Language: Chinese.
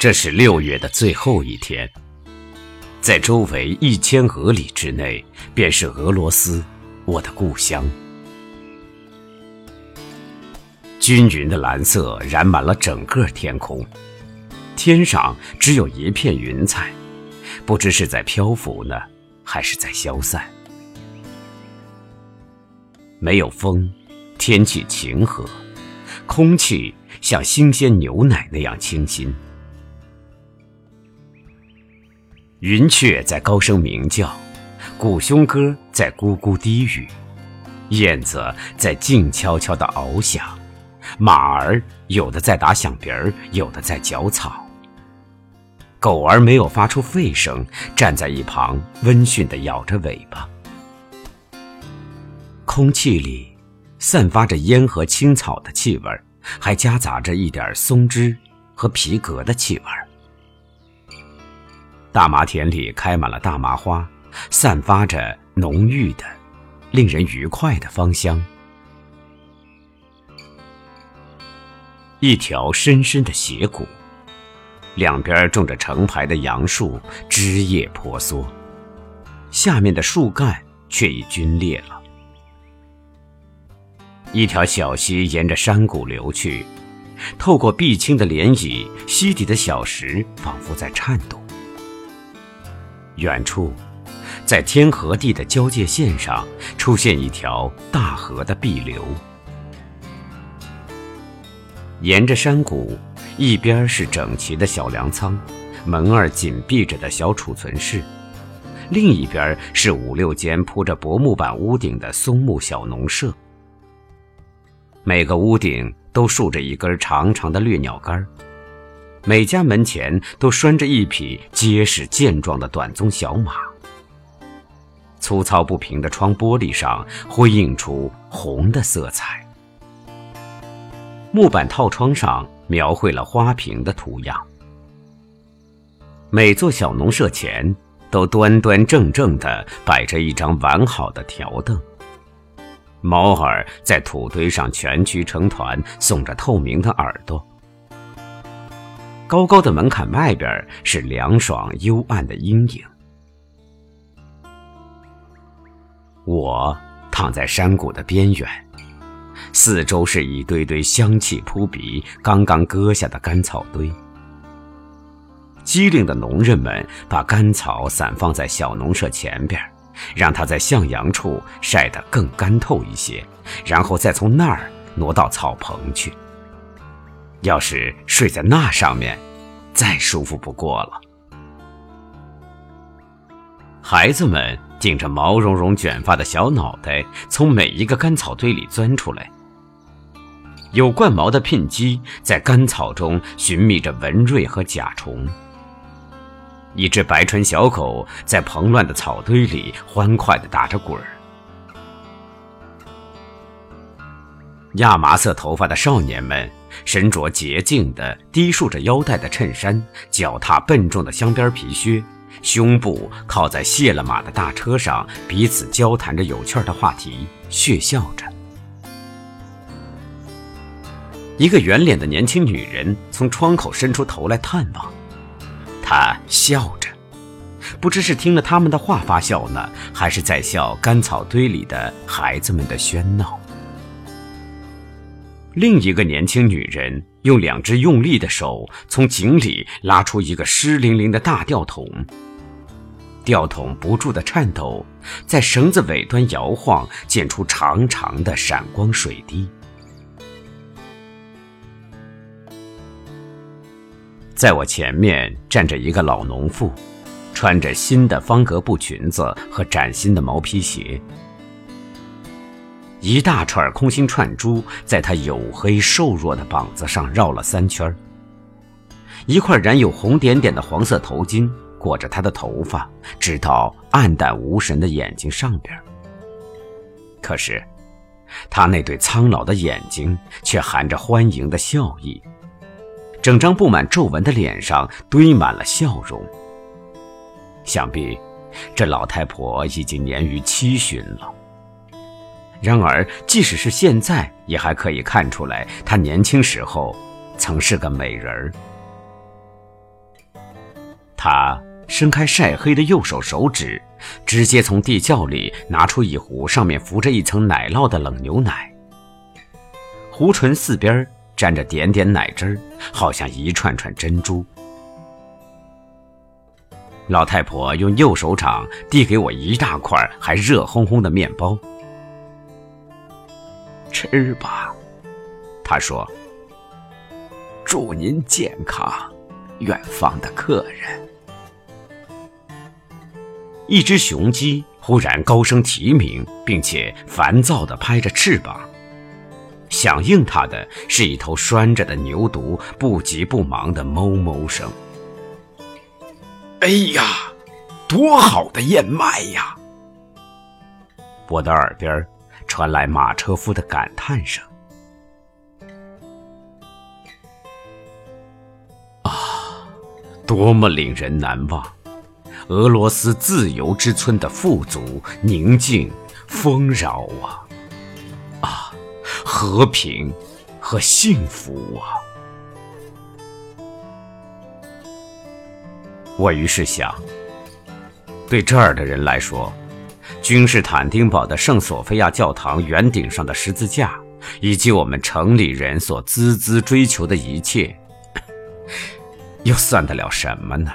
这是六月的最后一天，在周围一千俄里之内，便是俄罗斯，我的故乡。均匀的蓝色染满了整个天空，天上只有一片云彩，不知是在漂浮呢，还是在消散。没有风，天气晴和，空气像新鲜牛奶那样清新。云雀在高声鸣叫，古胸歌在咕咕低语，燕子在静悄悄地翱翔，马儿有的在打响鼻儿，有的在嚼草。狗儿没有发出吠声，站在一旁温驯地摇着尾巴。空气里散发着烟和青草的气味，还夹杂着一点松枝和皮革的气味。大麻田里开满了大麻花，散发着浓郁的、令人愉快的芳香。一条深深的斜谷，两边种着成排的杨树，枝叶婆娑，下面的树干却已龟裂了。一条小溪沿着山谷流去，透过碧青的涟漪，溪底的小石仿佛在颤动。远处，在天和地的交界线上，出现一条大河的碧流。沿着山谷，一边是整齐的小粮仓，门儿紧闭着的小储存室；另一边是五六间铺着薄木板屋顶的松木小农舍。每个屋顶都竖着一根长长的掠鸟杆。每家门前都拴着一匹结实健壮的短鬃小马。粗糙不平的窗玻璃上辉映出红的色彩。木板套窗上描绘了花瓶的图样。每座小农舍前都端端正正地摆着一张完好的条凳。猫儿在土堆上蜷曲成团，耸着透明的耳朵。高高的门槛外边是凉爽幽暗的阴影。我躺在山谷的边缘，四周是一堆堆香气扑鼻、刚刚割下的干草堆。机灵的农人们把干草散放在小农舍前边，让它在向阳处晒得更干透一些，然后再从那儿挪到草棚去。要是睡在那上面，再舒服不过了。孩子们顶着毛茸茸卷发的小脑袋，从每一个干草堆里钻出来。有冠毛的牝鸡在干草中寻觅着蚊蚋和甲虫。一只白唇小狗在蓬乱的草堆里欢快地打着滚儿。亚麻色头发的少年们。身着洁净的、低束着腰带的衬衫，脚踏笨重的镶边皮靴，胸部靠在卸了马的大车上，彼此交谈着有趣的话题，血笑着。一个圆脸的年轻女人从窗口伸出头来探望，她笑着，不知是听了他们的话发笑呢，还是在笑干草堆里的孩子们的喧闹。另一个年轻女人用两只用力的手从井里拉出一个湿淋淋的大吊桶，吊桶不住的颤抖，在绳子尾端摇晃，溅出长长的闪光水滴。在我前面站着一个老农妇，穿着新的方格布裙子和崭新的毛皮鞋。一大串空心串珠在她黝黑瘦弱的膀子上绕了三圈一块染有红点点的黄色头巾裹着她的头发，直到暗淡无神的眼睛上边。可是，她那对苍老的眼睛却含着欢迎的笑意，整张布满皱纹的脸上堆满了笑容。想必，这老太婆已经年逾七旬了。然而，即使是现在，也还可以看出来，她年轻时候曾是个美人儿。他伸开晒黑的右手手指，直接从地窖里拿出一壶上面浮着一层奶酪的冷牛奶，壶唇四边沾着点点奶汁儿，好像一串串珍珠。老太婆用右手掌递给我一大块还热烘烘的面包，吃吧，他说：“祝您健康，远方的客人。”一只雄鸡忽然高声啼鸣，并且烦躁地拍着翅膀，响应它的是一头拴着的牛犊不急不忙的哞哞声。哎呀，多好的燕麦呀！我的耳边传来马车夫的感叹声。啊，多么令人难忘！俄罗斯自由之村的富足、宁静、丰饶啊！啊，和平和幸福啊！我于是想，对这儿的人来说，君士坦丁堡的圣索菲亚教堂圆顶上的十字架，以及我们城里人所孜孜追求的一切，又算得了什么呢？